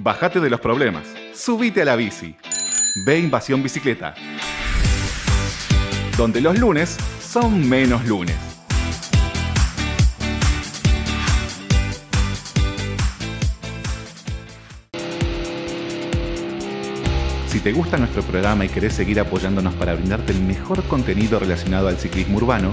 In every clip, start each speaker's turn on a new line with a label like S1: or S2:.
S1: Bájate de los problemas. Subite a la bici. Ve Invasión Bicicleta. Donde los lunes son menos lunes. Si te gusta nuestro programa y querés seguir apoyándonos para brindarte el mejor contenido relacionado al ciclismo urbano,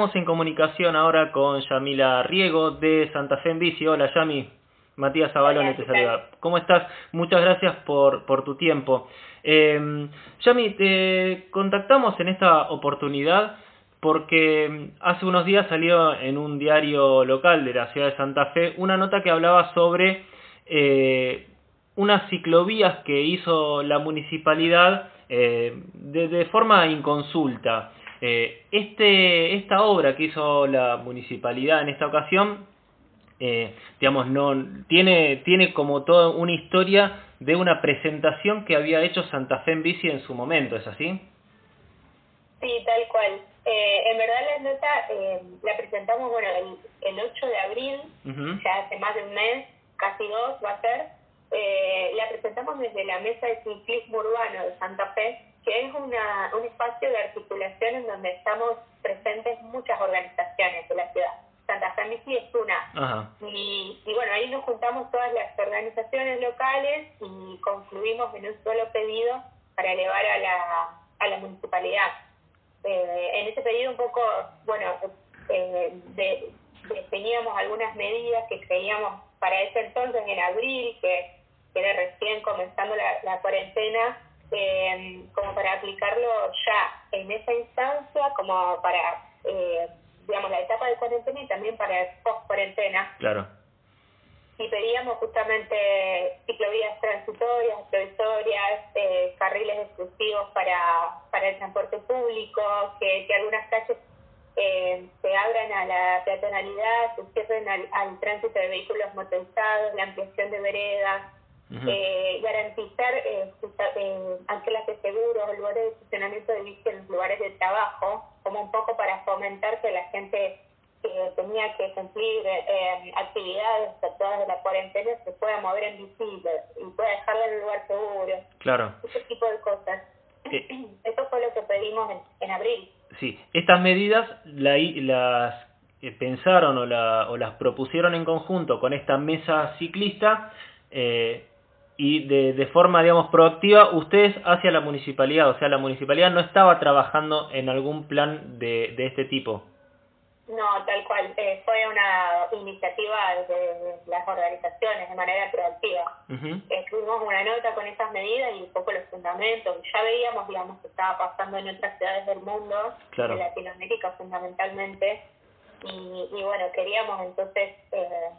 S2: Estamos en comunicación ahora con Yamila Riego de Santa Fe en Bici. Hola Yami, Matías Abalone te saluda. ¿Cómo estás? Muchas gracias por, por tu tiempo. Eh, Yami, te contactamos en esta oportunidad porque hace unos días salió en un diario local de la ciudad de Santa Fe una nota que hablaba sobre eh, unas ciclovías que hizo la municipalidad eh, de, de, forma inconsulta. Eh, este, esta obra que hizo la municipalidad en esta ocasión, eh, digamos, no tiene, tiene como toda una historia de una presentación que había hecho Santa Fe en bici en su momento, ¿es así?
S3: Sí, tal cual. Eh, en verdad la nota eh, la presentamos, bueno, el, el 8 de abril, uh -huh. ya hace más de un mes, casi dos va a ser, eh, la presentamos desde la Mesa de Ciclismo Urbano de Santa Fe, que es una, un espacio de articulación en donde estamos presentes muchas organizaciones de la ciudad. Santa Fe es una. Y, y, bueno, ahí nos juntamos todas las organizaciones locales y concluimos en un solo pedido para elevar a la, a la municipalidad. Eh, en ese pedido un poco, bueno, eh, de, definíamos algunas medidas que creíamos para ese entonces, en abril, que, que era recién comenzando la, la cuarentena, eh, como para aplicarlo ya en esa instancia, como para, eh, digamos, la etapa de cuarentena y también para post-cuarentena.
S2: Claro.
S3: Y pedíamos justamente ciclovías transitorias, provisorias, eh, carriles exclusivos para, para el transporte público, que, que algunas calles eh, se abran a la peatonalidad, se cierren al, al tránsito de vehículos motorizados, la ampliación de veredas, Uh -huh. eh, garantizar eh, eh, ángeles de seguros, lugares de estacionamiento de bici en los lugares de trabajo, como un poco para fomentar que la gente que tenía que cumplir eh, actividades todas de la cuarentena se pueda mover en bici y pueda dejarla en un lugar seguro.
S2: Claro.
S3: Ese tipo de cosas. Eso fue lo que pedimos en, en abril.
S2: Sí, estas medidas la, las eh, pensaron o, la, o las propusieron en conjunto con esta mesa ciclista eh, y de, de forma, digamos, proactiva ustedes hacia la municipalidad, o sea, la municipalidad no estaba trabajando en algún plan de, de este tipo.
S3: No, tal cual. Eh, fue una iniciativa de, las organizaciones de manera proactiva. Uh -huh. Escribimos una nota con esas medidas y un poco los fundamentos. Ya veíamos, digamos, que estaba pasando en otras ciudades del mundo,
S2: claro.
S3: en Latinoamérica fundamentalmente. Y, y bueno, queríamos entonces... Eh,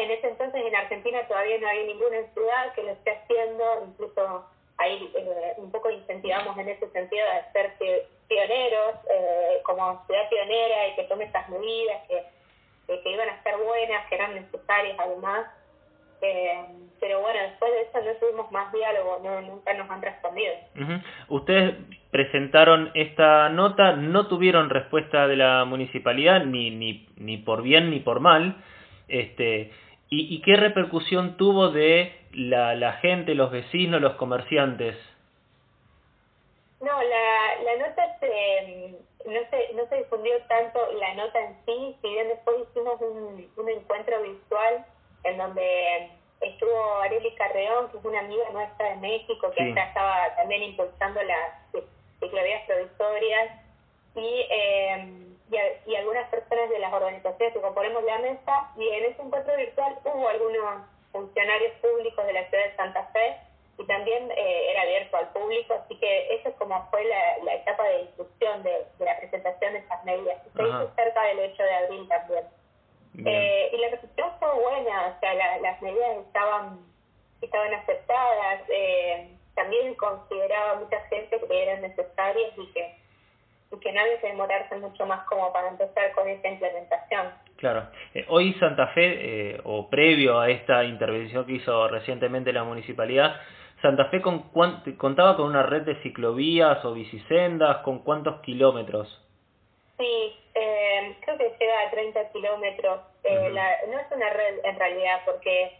S3: en ese entonces en Argentina todavía no había ninguna ciudad que lo esté haciendo, incluso ahí eh, un poco incentivamos en ese sentido de ser pioneros, eh, como ciudad pionera y que tome estas medidas que, que, iban a ser buenas, que eran necesarias además. Eh, pero bueno, después de eso no tuvimos más diálogo, no, nunca nos han respondido.
S2: Uh. Ustedes presentaron esta nota, no tuvieron respuesta de la municipalidad, ni, ni, ni por bien ni por mal. Este, y, ¿Y qué repercusión tuvo de la, la gente, los vecinos, los comerciantes?
S3: No, la, la nota se, no, se, no se difundió tanto la nota en sí, si bien después hicimos un, un encuentro virtual en donde estuvo Areli Carreón, que es una amiga nuestra de México, que sí. estaba también impulsando las ciclovías provisorias, y, eh, y, a, y, algunas personas de las organizaciones que componemos la mesa, y en ese encuentro virtual hubo algunos funcionarios públicos de la ciudad de Santa Fe, y también eh, era abierto al público, así que esa es como fue la, la etapa de discusión de, de, la presentación de esas medidas. Se hizo cerca del 8 de abril también. Eh, y la recepción fue buena, o sea, la, las medidas estaban estaban aceptadas. Eh, también consideraba mucha gente que eran necesarias y que, y que no había que demorarse mucho más como para empezar con esta implementación.
S2: Claro. Eh, hoy Santa Fe, eh, o previo a esta intervención que hizo recientemente la municipalidad, Santa Fe con contaba con una red de ciclovías o bicisendas, ¿con cuántos kilómetros?
S3: Sí, eh, creo que llega a 30 kilómetros. Eh, no es una red en realidad, porque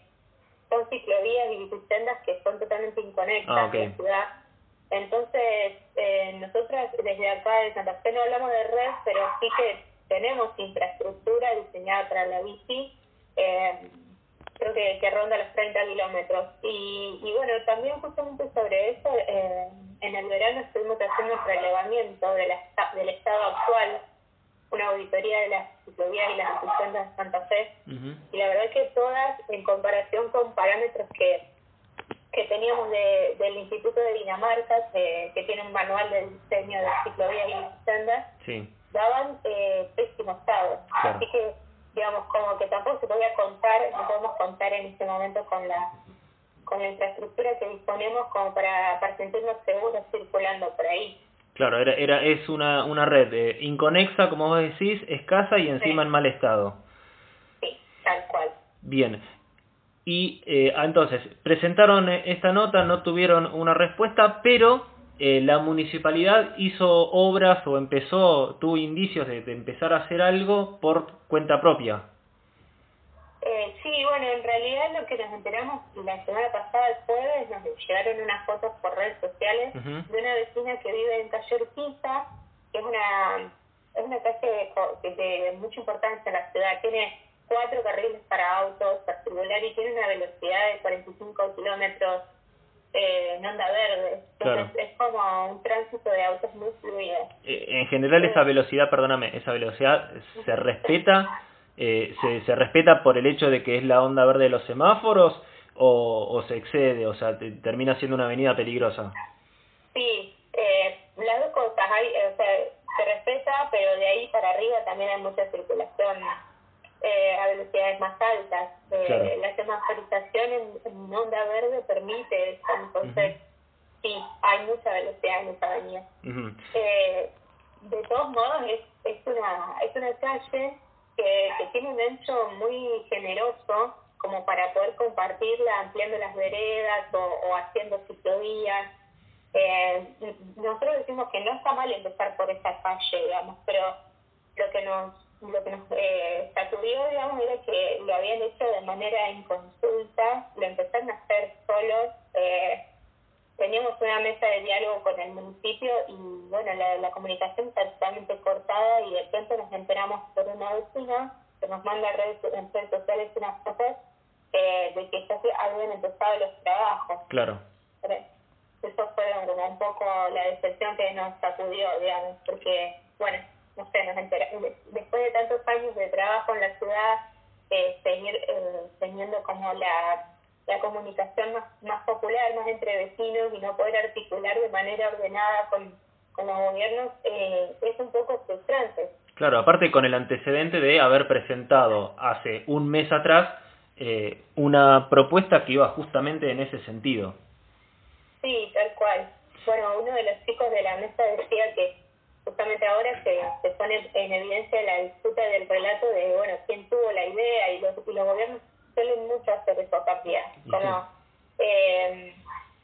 S3: son ciclovías y bicisendas que son totalmente inconexas ah, en la ciudad. Entonces, eh, nosotras desde acá de Santa Fe no hablamos de red, pero sí que tenemos infraestructura diseñada para la bici. Eh, creo que, que ronda los 30 kilómetros. Y, y bueno, también justamente sobre eso, eh, en el verano estuvimos haciendo un relevamiento de la, del estado actual, una auditoría de las ciclovías y las instituciones de Santa Fe, y la verdad que todas, en comparación con parámetros que, que teníamos de, del Instituto de Dinamarca, que, que tiene un manual de diseño de ciclovías y sendas, daban eh, pésimo estado. Así que digamos, como que tampoco se podía contar, no podemos contar en este momento con la con la infraestructura que disponemos como para, para sentirnos seguros circulando por ahí.
S2: Claro, era, era es una, una red eh, inconexa, como vos decís, escasa y encima en mal estado.
S3: Sí, tal cual.
S2: Bien. Y eh, entonces, presentaron esta nota, no tuvieron una respuesta, pero eh, la municipalidad hizo obras o empezó, tuvo indicios de, empezar a hacer algo por cuenta propia.
S3: Eh, sí, bueno, en realidad lo que nos enteramos la semana pasada, el jueves, nos llegaron unas fotos por redes sociales de una vecina que vive en calle Urquiza, que es una, es una calle de, de, mucha importancia en la ciudad. Tiene cuatro carriles para autos, para circular y tiene una velocidad de 45 kilómetros eh, en onda verde. es como un tránsito de autos muy fluido.
S2: Eh, en general esa velocidad, perdóname, esa velocidad se respeta, eh, se, se respeta por el hecho de que es la onda verde de los semáforos o, o se excede, o sea, termina siendo una avenida peligrosa.
S3: Sí, eh, las dos cosas, hay, o sea, se respeta, pero de ahí para arriba también hay mucha circulación eh, a velocidades más altas. Eh, La semaforización en, onda verde permite eso, entonces sí, hay mucha velocidad en esa avenida. eh, de todos modos, es, es, una, es una calle que, que tiene un ancho muy generoso como para poder compartirla ampliando las veredas o, o haciendo ciclovías. Eh, nosotros decimos que no está mal empezar por esa calle, digamos, pero lo que nos lo que nos eh, sacudió, digamos, era que lo habían hecho de manera inconsulta, lo empezaron a hacer solos. Eh, teníamos una mesa de diálogo con el municipio y, bueno, la, la comunicación está totalmente cortada y de pronto nos enteramos por una vecina que nos manda redes, en redes sociales unas fotos eh, de que ya habían empezado los trabajos.
S2: Claro.
S3: Eso fue como un poco la decepción que nos sacudió, digamos, porque, bueno, no sé, nos enteramos, después de tantos años de trabajo en la ciudad, eh, seguir eh, teniendo como la, la comunicación más, más popular, más entre vecinos y no poder articular de manera ordenada con, con los gobiernos, eh, es un poco frustrante.
S2: Claro, aparte con el antecedente de haber presentado hace un mes atrás eh, una propuesta que iba justamente en ese sentido.
S3: Sí, tal cual. Bueno, uno de los chicos de la mesa decía que justamente ahora se, se pone en evidencia la disputa del relato de, bueno, quién tuvo la idea y los, y los gobiernos suelen mucho hacer eso también, como eh,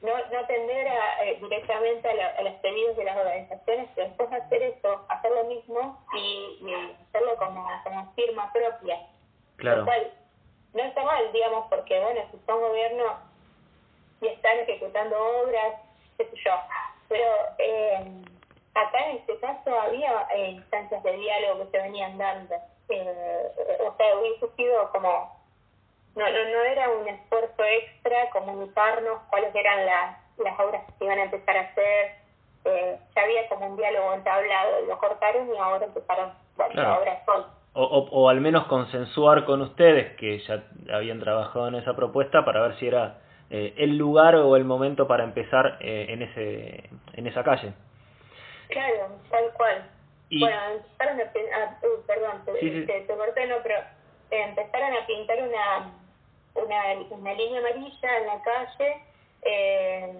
S3: no, no atender a, eh, directamente a, los pedidos de las organizaciones, pero después hacer eso, hacer lo mismo y, hacerlo como, como firma propia.
S2: Claro.
S3: no está mal, digamos, porque, bueno, si son gobiernos y están ejecutando obras, qué sé yo, pero... Eh, acá en este caso había eh, instancias de diálogo que se venían dando. Eh, o sea, hubiese sido como, no, no, no era un esfuerzo extra comunicarnos cuáles eran las, las obras que se iban a empezar a hacer. Eh, ya había como un diálogo entablado, lo cortaron y ahora empezaron, bueno, claro. obras son.
S2: O, o, o, al menos consensuar con ustedes que ya habían trabajado en esa propuesta para ver si era eh, el lugar o el momento para empezar eh, en ese en esa calle.
S3: Claro, tal cual. Bueno, empezaron a, uh, perdón, te, sí, sí. te, te corté, no, pero eh, empezaron a pintar una una, una línea amarilla en la calle, eh,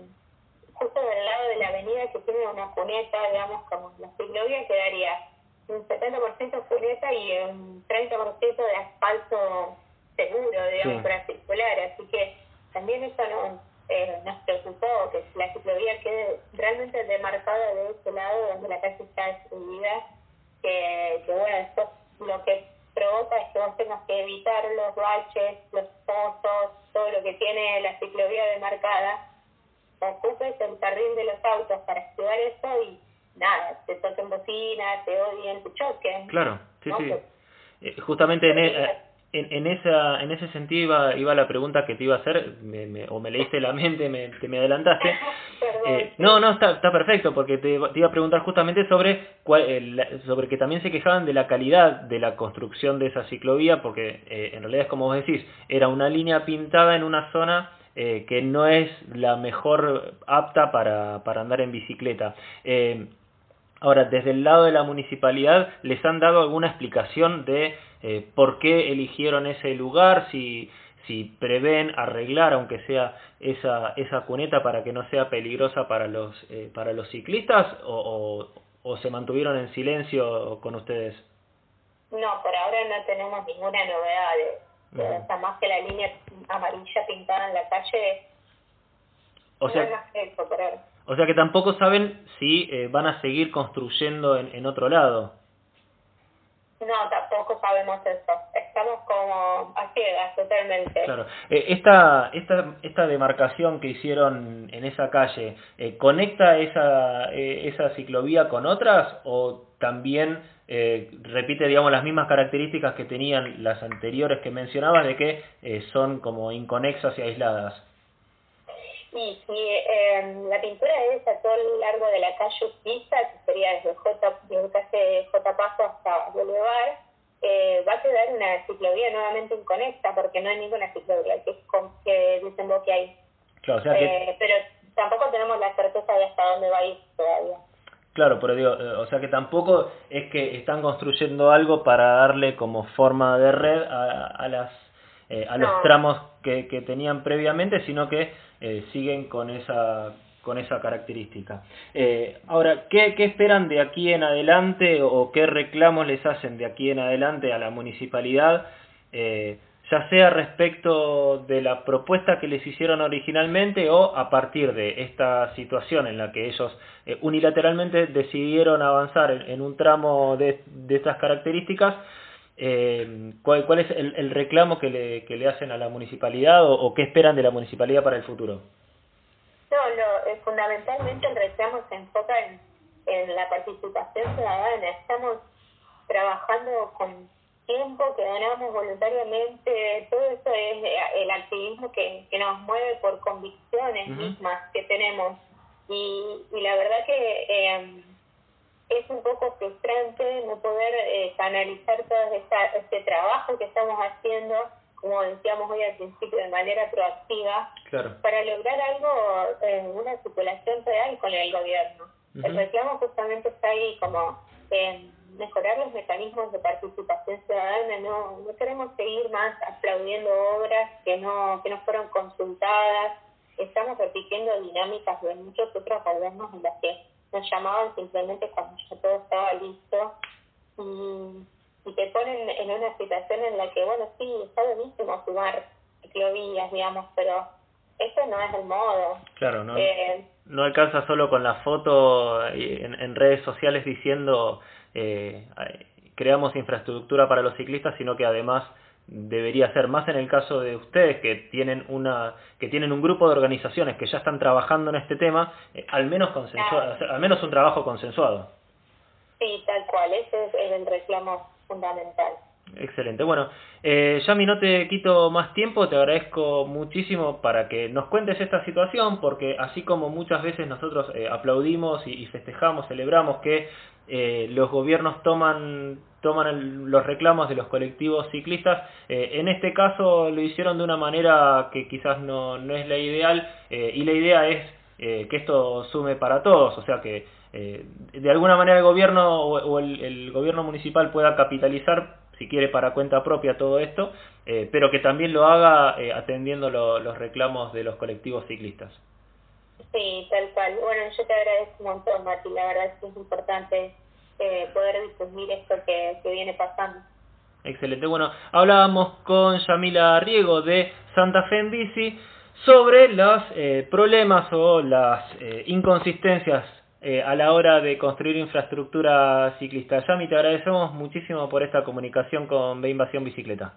S3: justo del lado de la avenida que tiene una cuneta, digamos, como la ciclovía, quedaría un 70% cuneta y un 30% de asfalto seguro, digamos, para circular. Así que también eso no, eh, nos preocupó, que la ciclovía quede realmente demarcada de ese lado donde la calle está destruida, que, que bueno, esto lo que provoca es que vos tengas que evitar los baches, los pozos, todo lo que tiene la ciclovía demarcada, ocupes el carril de los autos para activar eso y nada, te toquen bocina, te odien, te choquen.
S2: Claro, sí, sí. Eh, justamente en, e, en, en, esa, en ese sentido iba, iba la pregunta que te iba a hacer, o me leíste la mente, me, te me adelantaste.
S3: Eh,
S2: no, no, está, está perfecto, porque te, te, iba a preguntar justamente sobre, cuál, sobre que también se quejaban de la calidad de la construcción de esa ciclovía, porque eh, en realidad es como vos decís, era una línea pintada en una zona eh, que no es la mejor apta para, para andar en bicicleta. Eh, Ahora, desde el lado de la municipalidad, ¿les han dado alguna explicación de eh, por qué eligieron ese lugar? Si, si prevén arreglar, aunque sea esa, esa cuneta, para que no sea peligrosa para los, eh, para los ciclistas, o, o, se mantuvieron en silencio con ustedes?
S3: No, por ahora no tenemos ninguna novedad. De, más que la línea amarilla pintada en la calle.
S2: O sea, o sea que tampoco saben si eh, van a seguir construyendo en, en otro lado.
S3: No, tampoco sabemos eso. Estamos como a ciegas totalmente.
S2: Claro. Eh, esta, esta, esta demarcación que hicieron en esa calle, eh, ¿conecta esa, eh, esa ciclovía con otras o también repite, digamos, las mismas características que tenían las anteriores que mencionabas de que son como inconexas y aisladas?
S3: Sí, sí, eh, la pintura es a todo lo largo de la calle Urquiza, que sería desde J, desde J Paso hasta Boulevard, eh, va a quedar una ciclovía nuevamente inconecta, porque no hay ninguna ciclovía que, que desemboque ahí.
S2: Claro, o sea que...
S3: eh, pero tampoco tenemos la certeza de hasta dónde va a ir todavía.
S2: Claro, pero digo, eh, o sea que tampoco es que están construyendo algo para darle como forma de red a, a las eh, a los tramos que, que tenían previamente, sino que eh, siguen con esa con esa característica. Eh, ahora, ¿qué, ¿qué esperan de aquí en adelante o qué reclamos les hacen de aquí en adelante a la municipalidad? Eh, ya sea respecto de la propuesta que les hicieron originalmente o a partir de esta situación en la que ellos eh, unilateralmente decidieron avanzar en, en un tramo de, de estas características, eh, ¿cuál, ¿cuál es el, el reclamo que le, que le hacen a la municipalidad o, o qué esperan de la municipalidad para el futuro?
S3: No, no, eh, fundamentalmente el reclamo se enfoca en, en la participación ciudadana. Estamos trabajando con tiempo que ganamos voluntariamente, todo eso es eh, el activismo que, que nos mueve por convicciones uh -huh. mismas que tenemos. Y, y la verdad que eh, es un poco frustrante no poder eh, canalizar todo esta, este trabajo que estamos haciendo, como decíamos hoy al principio, de manera proactiva,
S2: claro.
S3: para lograr algo, eh, una circulación real con el gobierno. Uh -huh. El reclamo justamente está ahí como en mejorar los mecanismos de participación ciudadana, no, no queremos seguir más aplaudiendo obras que no, que no fueron consultadas, estamos repitiendo dinámicas de muchos otros gobiernos en las que nos llamaban simplemente cuando ya todo estaba listo y, y te ponen en una situación en la que, bueno, sí, está buenísimo sumar ciclovías, digamos, pero ese no es el modo.
S2: Claro, no, eh, no alcanza solo con la foto en, en redes sociales diciendo eh, creamos infraestructura para los ciclistas, sino que además debería ser más en el caso de ustedes que tienen una que tienen un grupo de organizaciones que ya están trabajando en este tema eh, al menos consensuado claro. al menos un trabajo consensuado
S3: sí tal cual ese es el reclamo fundamental
S2: Excelente. Bueno, eh, Yami, no te quito más tiempo, te agradezco muchísimo para que nos cuentes esta situación, porque así como muchas veces nosotros eh, aplaudimos y, festejamos, celebramos que eh, los gobiernos toman toman el, los reclamos de los colectivos ciclistas. Eh, en este caso lo hicieron de una manera que quizás no, no es la ideal eh, y la idea es eh, que esto sume para todos, o sea que de alguna manera el gobierno o, o el, gobierno municipal pueda capitalizar si quiere para cuenta propia todo esto, eh, pero que también lo haga eh, atendiendo los reclamos de los colectivos ciclistas.
S3: Sí, tal cual. Bueno, yo te agradezco un montón, Mati. La verdad es que es importante eh, poder difundir esto que, que viene pasando.
S2: Excelente. Bueno, hablábamos con Yamila Riego de Santa Fe en Bici sobre los eh, problemas o las eh, inconsistencias eh, a la hora de construir infraestructura ciclista. Yami, te agradecemos muchísimo por esta comunicación con B Invasión Bicicleta.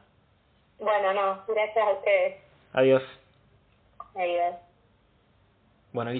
S3: Bueno, no, gracias a ustedes.
S2: Adiós.
S3: Adiós.
S2: Bueno,